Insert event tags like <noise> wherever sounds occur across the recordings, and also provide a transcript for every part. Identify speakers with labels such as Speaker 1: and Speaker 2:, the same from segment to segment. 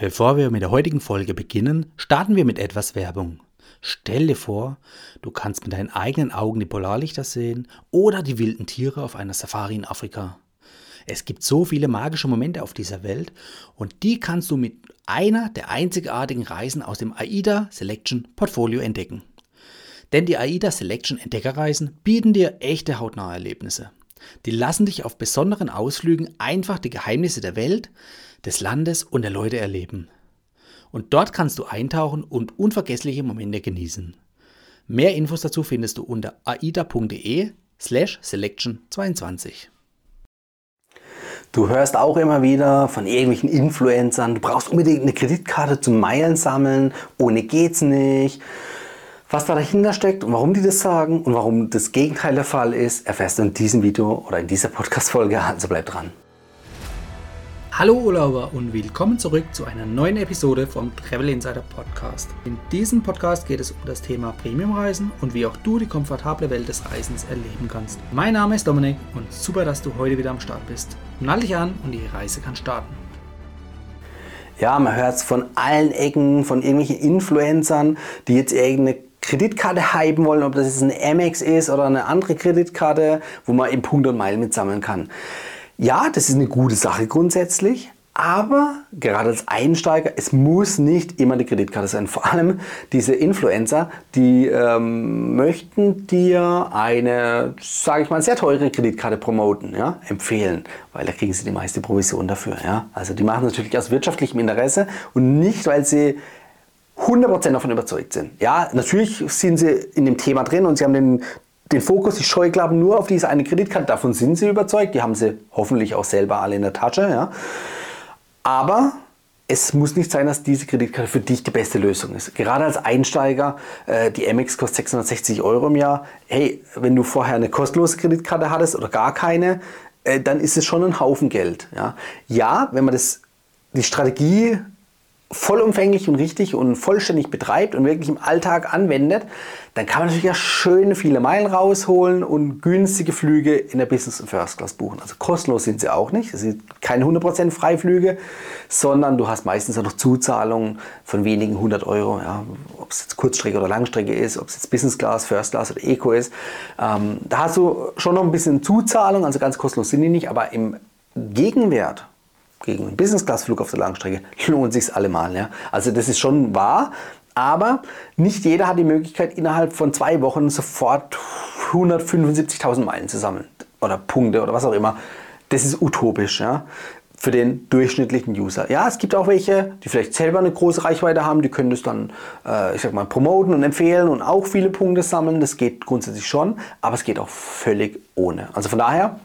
Speaker 1: Bevor wir mit der heutigen Folge beginnen, starten wir mit etwas Werbung. Stell dir vor, du kannst mit deinen eigenen Augen die Polarlichter sehen oder die wilden Tiere auf einer Safari in Afrika. Es gibt so viele magische Momente auf dieser Welt und die kannst du mit einer der einzigartigen Reisen aus dem AIDA Selection Portfolio entdecken. Denn die AIDA Selection Entdeckerreisen bieten dir echte hautnahe Erlebnisse. Die lassen dich auf besonderen Ausflügen einfach die Geheimnisse der Welt, des Landes und der Leute erleben. Und dort kannst du eintauchen und unvergessliche Momente genießen. Mehr Infos dazu findest du unter aida.de slash selection 22.
Speaker 2: Du hörst auch immer wieder von irgendwelchen Influencern, du brauchst unbedingt eine Kreditkarte zum Meilen sammeln, ohne geht's nicht. Was da dahinter steckt und warum die das sagen und warum das Gegenteil der Fall ist, erfährst du in diesem Video oder in dieser Podcast-Folge, also bleib dran.
Speaker 1: Hallo Urlauber und willkommen zurück zu einer neuen Episode vom Travel Insider Podcast. In diesem Podcast geht es um das Thema Premiumreisen und wie auch du die komfortable Welt des Reisens erleben kannst. Mein Name ist Dominik und super, dass du heute wieder am Start bist. Nall dich an und die Reise kann starten.
Speaker 2: Ja, man hört es von allen Ecken, von irgendwelchen Influencern, die jetzt irgendeine Kreditkarte hypen wollen, ob das jetzt eine Amex ist oder eine andere Kreditkarte, wo man eben Punkte und Meilen mitsammeln kann. Ja, das ist eine gute Sache grundsätzlich, aber gerade als Einsteiger, es muss nicht immer die Kreditkarte sein. Vor allem diese Influencer, die ähm, möchten dir eine, sage ich mal, sehr teure Kreditkarte promoten, ja, empfehlen, weil da kriegen sie die meiste Provision dafür. Ja. Also die machen natürlich aus wirtschaftlichem Interesse und nicht, weil sie 100% davon überzeugt sind. Ja, natürlich sind sie in dem Thema drin und sie haben den den Fokus, die Scheuklappen nur auf diese eine Kreditkarte. Davon sind sie überzeugt. Die haben sie hoffentlich auch selber alle in der Tasche. Ja. Aber es muss nicht sein, dass diese Kreditkarte für dich die beste Lösung ist. Gerade als Einsteiger, äh, die MX kostet 660 Euro im Jahr. Hey, wenn du vorher eine kostenlose Kreditkarte hattest oder gar keine, äh, dann ist es schon ein Haufen Geld. Ja, ja wenn man das, die Strategie vollumfänglich und richtig und vollständig betreibt und wirklich im Alltag anwendet, dann kann man natürlich auch schön viele Meilen rausholen und günstige Flüge in der Business und First Class buchen. Also kostenlos sind sie auch nicht. Es sind keine 100% Freiflüge, sondern du hast meistens auch noch Zuzahlungen von wenigen 100 Euro. Ja, ob es jetzt Kurzstrecke oder Langstrecke ist, ob es jetzt Business Class, First Class oder Eco ist. Ähm, da hast du schon noch ein bisschen Zuzahlung, also ganz kostenlos sind die nicht, aber im Gegenwert gegen einen Business-Class-Flug auf der Langstrecke <laughs> lohnt sich allemal. Ja? Also das ist schon wahr, aber nicht jeder hat die Möglichkeit, innerhalb von zwei Wochen sofort 175.000 Meilen zu sammeln oder Punkte oder was auch immer. Das ist utopisch. Ja? für den durchschnittlichen User. Ja, es gibt auch welche, die vielleicht selber eine große Reichweite haben, die können das dann, äh, ich sag mal, promoten und empfehlen und auch viele Punkte sammeln. Das geht grundsätzlich schon, aber es geht auch völlig ohne. Also von daher,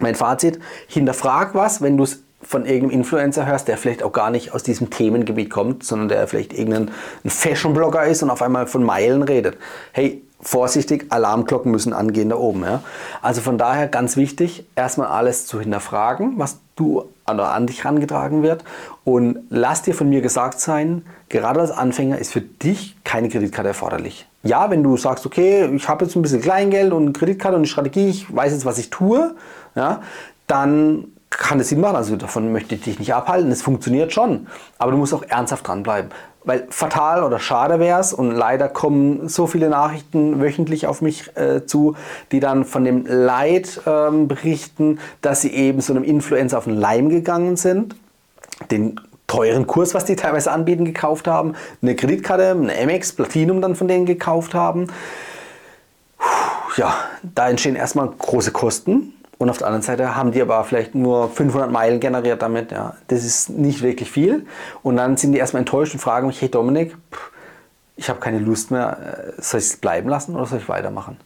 Speaker 2: mein Fazit, hinterfrag was, wenn du es von irgendeinem Influencer hörst, der vielleicht auch gar nicht aus diesem Themengebiet kommt, sondern der vielleicht irgendein Fashion-Blogger ist und auf einmal von Meilen redet. Hey, vorsichtig, Alarmglocken müssen angehen da oben. Ja? Also von daher ganz wichtig, erstmal alles zu hinterfragen, was du oder an dich herangetragen wird. Und lass dir von mir gesagt sein, gerade als Anfänger ist für dich keine Kreditkarte erforderlich. Ja, wenn du sagst, okay, ich habe jetzt ein bisschen Kleingeld und Kreditkarte und eine Strategie, ich weiß jetzt, was ich tue, ja, dann kann es Sinn machen. Also davon möchte ich dich nicht abhalten. Es funktioniert schon. Aber du musst auch ernsthaft dranbleiben. Weil fatal oder schade wäre es und leider kommen so viele Nachrichten wöchentlich auf mich äh, zu, die dann von dem Leid ähm, berichten, dass sie eben so einem Influencer auf den Leim gegangen sind, den teuren Kurs, was die teilweise anbieten, gekauft haben, eine Kreditkarte, eine MX Platinum dann von denen gekauft haben. Ja, da entstehen erstmal große Kosten und auf der anderen Seite haben die aber vielleicht nur 500 Meilen generiert damit. Ja. Das ist nicht wirklich viel. Und dann sind die erstmal enttäuscht und fragen mich, hey Dominik, ich habe keine Lust mehr, äh, soll ich es bleiben lassen oder soll ich weitermachen?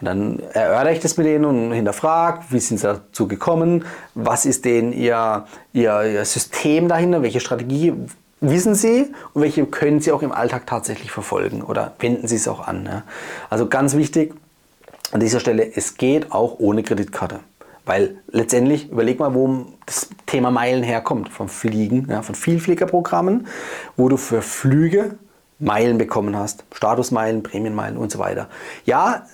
Speaker 2: Und dann erörtere ich das mit denen und hinterfrage, wie sind sie dazu gekommen, was ist denen ihr, ihr, ihr System dahinter, welche Strategie wissen sie und welche können sie auch im Alltag tatsächlich verfolgen oder wenden sie es auch an. Ja. Also ganz wichtig an dieser Stelle, es geht auch ohne Kreditkarte. Weil letztendlich, überleg mal, wo das Thema Meilen herkommt. Vom Fliegen, ja, von Vielfliegerprogrammen, wo du für Flüge Meilen bekommen hast. Statusmeilen, Prämienmeilen und so weiter. Ja,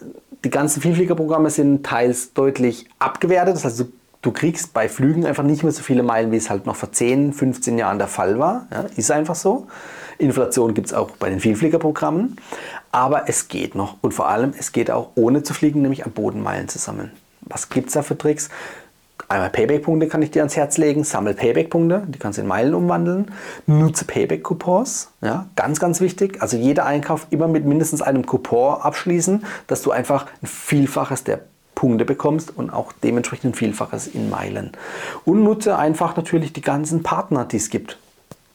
Speaker 2: die ganzen Vielfliegerprogramme sind teils deutlich abgewertet. Das heißt, du kriegst bei Flügen einfach nicht mehr so viele Meilen, wie es halt noch vor 10, 15 Jahren der Fall war. Ja, ist einfach so. Inflation gibt es auch bei den Vielfliegerprogrammen. Aber es geht noch. Und vor allem, es geht auch ohne zu fliegen, nämlich am Boden Meilen zu sammeln. Was gibt es da für Tricks? Einmal Payback-Punkte kann ich dir ans Herz legen. Sammel Payback-Punkte, die kannst du in Meilen umwandeln. Nutze Payback-Coupons, ja, ganz, ganz wichtig. Also jeder Einkauf immer mit mindestens einem Coupon abschließen, dass du einfach ein Vielfaches der Punkte bekommst und auch dementsprechend ein Vielfaches in Meilen. Und nutze einfach natürlich die ganzen Partner, die es gibt.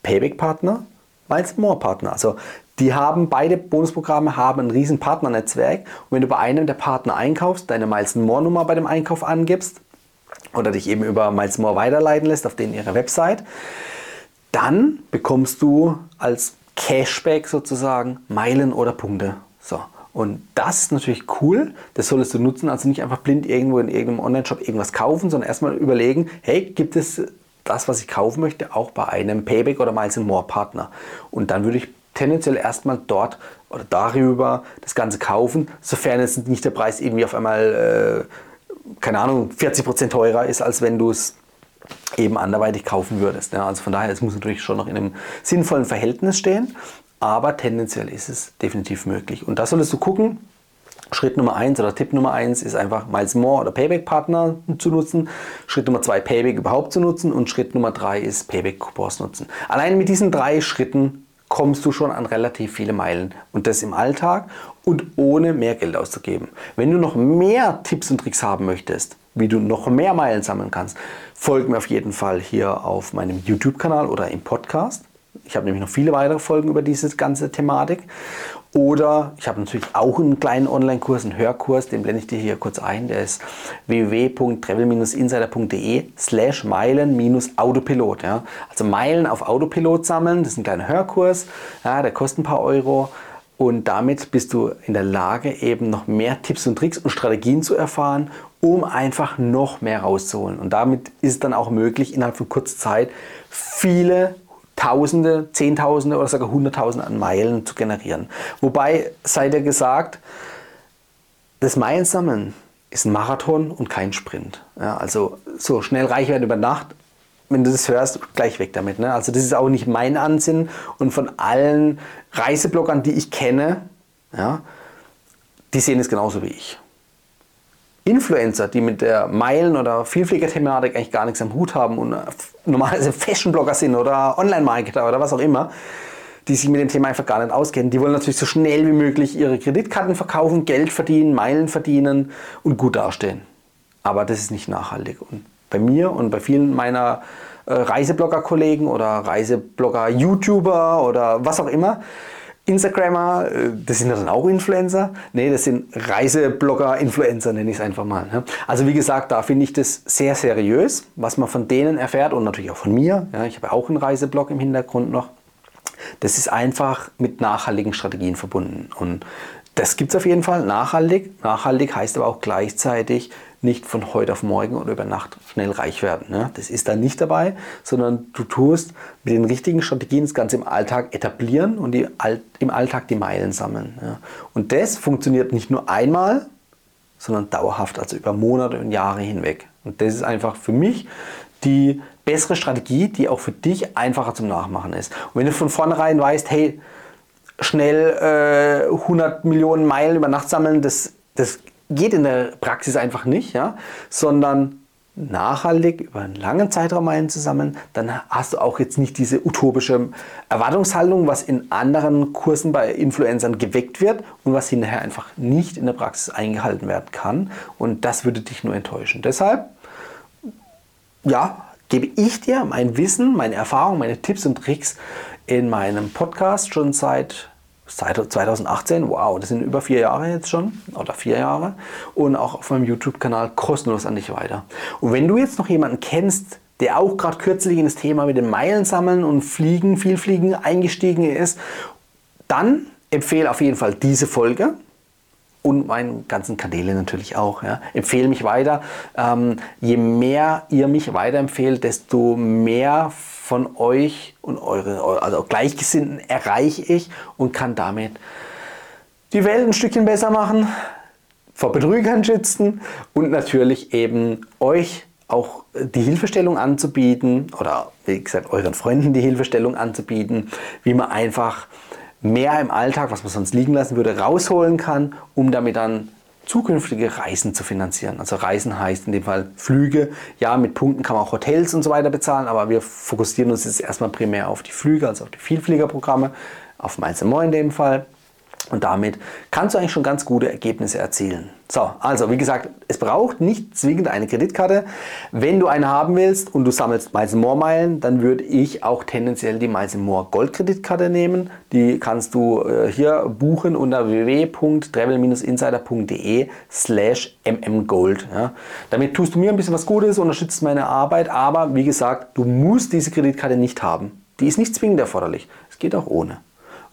Speaker 2: Payback-Partner, Miles More-Partner. Also die haben, beide Bonusprogramme haben ein riesen Partnernetzwerk. Und wenn du bei einem der Partner einkaufst, deine Miles More Nummer bei dem Einkauf angibst, oder dich eben über Miles More weiterleiten lässt auf denen ihre Website, dann bekommst du als Cashback sozusagen Meilen oder Punkte. So. Und das ist natürlich cool, das solltest du nutzen, also nicht einfach blind irgendwo in irgendeinem Online-Shop irgendwas kaufen, sondern erstmal überlegen, hey, gibt es das, was ich kaufen möchte, auch bei einem Payback oder Miles More Partner? Und dann würde ich tendenziell erstmal dort oder darüber das Ganze kaufen, sofern es nicht der Preis irgendwie auf einmal äh, keine Ahnung, 40% teurer ist, als wenn du es eben anderweitig kaufen würdest. Ja, also von daher, es muss natürlich schon noch in einem sinnvollen Verhältnis stehen, aber tendenziell ist es definitiv möglich. Und da solltest du gucken, Schritt Nummer 1 oder Tipp Nummer 1 ist einfach Miles More oder Payback Partner zu nutzen. Schritt Nummer 2 Payback überhaupt zu nutzen und Schritt Nummer 3 ist Payback Coupons nutzen. Allein mit diesen drei Schritten kommst du schon an relativ viele Meilen und das im Alltag und ohne mehr Geld auszugeben. Wenn du noch mehr Tipps und Tricks haben möchtest, wie du noch mehr Meilen sammeln kannst, folg mir auf jeden Fall hier auf meinem YouTube-Kanal oder im Podcast. Ich habe nämlich noch viele weitere Folgen über diese ganze Thematik. Oder ich habe natürlich auch einen kleinen Online-Kurs, einen Hörkurs, den blende ich dir hier kurz ein. Der ist www.travel-insider.de slash Meilen-Autopilot. Ja. Also Meilen auf Autopilot sammeln, das ist ein kleiner Hörkurs, ja, der kostet ein paar Euro. Und damit bist du in der Lage, eben noch mehr Tipps und Tricks und Strategien zu erfahren, um einfach noch mehr rauszuholen. Und damit ist es dann auch möglich, innerhalb von kurzer Zeit viele Tausende, Zehntausende oder sogar Hunderttausende an Meilen zu generieren. Wobei, sei dir gesagt, das Meilensammeln ist ein Marathon und kein Sprint. Ja, also so schnell reich werden über Nacht, wenn du das hörst, gleich weg damit. Ne? Also das ist auch nicht mein Ansinn und von allen Reisebloggern, die ich kenne, ja, die sehen es genauso wie ich. Influencer, die mit der Meilen- oder Vielflieger-Thematik eigentlich gar nichts am Hut haben und normalerweise <laughs> Fashion-Blogger sind oder Online-Marketer oder was auch immer, die sich mit dem Thema einfach gar nicht auskennen. Die wollen natürlich so schnell wie möglich ihre Kreditkarten verkaufen, Geld verdienen, Meilen verdienen und gut dastehen. Aber das ist nicht nachhaltig. Und bei mir und bei vielen meiner äh, Reiseblogger-Kollegen oder Reiseblogger-YouTuber oder was auch immer, Instagrammer, äh, das sind dann auch Influencer? Nee, das sind Reiseblogger, Influencer nenne ich es einfach mal. Ne? Also wie gesagt, da finde ich das sehr seriös, was man von denen erfährt und natürlich auch von mir. Ja, ich habe auch einen Reiseblog im Hintergrund noch. Das ist einfach mit nachhaltigen Strategien verbunden. Und das gibt es auf jeden Fall, nachhaltig. Nachhaltig heißt aber auch gleichzeitig nicht von heute auf morgen oder über Nacht schnell reich werden. Ne? Das ist da nicht dabei, sondern du tust mit den richtigen Strategien das Ganze im Alltag etablieren und die, im Alltag die Meilen sammeln. Ja? Und das funktioniert nicht nur einmal, sondern dauerhaft, also über Monate und Jahre hinweg. Und das ist einfach für mich die bessere Strategie, die auch für dich einfacher zum Nachmachen ist. Und wenn du von vornherein weißt, hey, schnell äh, 100 Millionen Meilen über Nacht sammeln, das, das geht in der Praxis einfach nicht, ja? sondern nachhaltig über einen langen Zeitraum Meilen zusammen, dann hast du auch jetzt nicht diese utopische Erwartungshaltung, was in anderen Kursen bei Influencern geweckt wird und was hinterher einfach nicht in der Praxis eingehalten werden kann. Und das würde dich nur enttäuschen. Deshalb, ja, gebe ich dir mein Wissen, meine Erfahrung, meine Tipps und Tricks in meinem Podcast schon seit 2018, wow, das sind über vier Jahre jetzt schon oder vier Jahre und auch auf meinem YouTube-Kanal kostenlos an dich weiter. Und wenn du jetzt noch jemanden kennst, der auch gerade kürzlich in das Thema mit dem Meilen sammeln und Fliegen, viel Fliegen eingestiegen ist, dann empfehle auf jeden Fall diese Folge und meinen ganzen Kanäle natürlich auch. Ja. Empfehle mich weiter. Ähm, je mehr ihr mich weiterempfehlt, desto mehr von euch und eure, also Gleichgesinnten erreiche ich und kann damit die Welt ein Stückchen besser machen, vor Betrügern schützen und natürlich eben euch auch die Hilfestellung anzubieten oder wie gesagt euren Freunden die Hilfestellung anzubieten, wie man einfach mehr im Alltag, was man sonst liegen lassen würde, rausholen kann, um damit dann zukünftige Reisen zu finanzieren. Also Reisen heißt in dem Fall Flüge. Ja, mit Punkten kann man auch Hotels und so weiter bezahlen, aber wir fokussieren uns jetzt erstmal primär auf die Flüge, also auf die Vielfliegerprogramme, auf Mainz Moin in dem Fall. Und damit kannst du eigentlich schon ganz gute Ergebnisse erzielen. So, also wie gesagt, es braucht nicht zwingend eine Kreditkarte. Wenn du eine haben willst und du sammelst Miles More Meilen, dann würde ich auch tendenziell die Miles More Gold Kreditkarte nehmen. Die kannst du äh, hier buchen unter www.travel-insider.de slash mmgold. Ja. Damit tust du mir ein bisschen was Gutes, unterstützt meine Arbeit, aber wie gesagt, du musst diese Kreditkarte nicht haben. Die ist nicht zwingend erforderlich. Es geht auch ohne.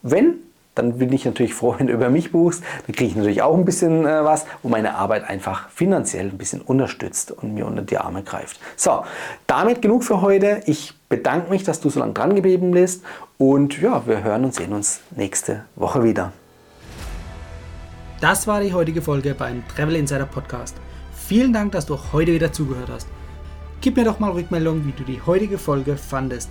Speaker 2: Wenn dann bin ich natürlich froh, <laughs> wenn du über mich buchst. Dann kriege ich natürlich auch ein bisschen äh, was, wo meine Arbeit einfach finanziell ein bisschen unterstützt und mir unter die Arme greift. So, damit genug für heute. Ich bedanke mich, dass du so lange dran geblieben bist und ja, wir hören und sehen uns nächste Woche wieder.
Speaker 1: Das war die heutige Folge beim Travel Insider Podcast. Vielen Dank, dass du heute wieder zugehört hast. Gib mir doch mal Rückmeldung, wie du die heutige Folge fandest.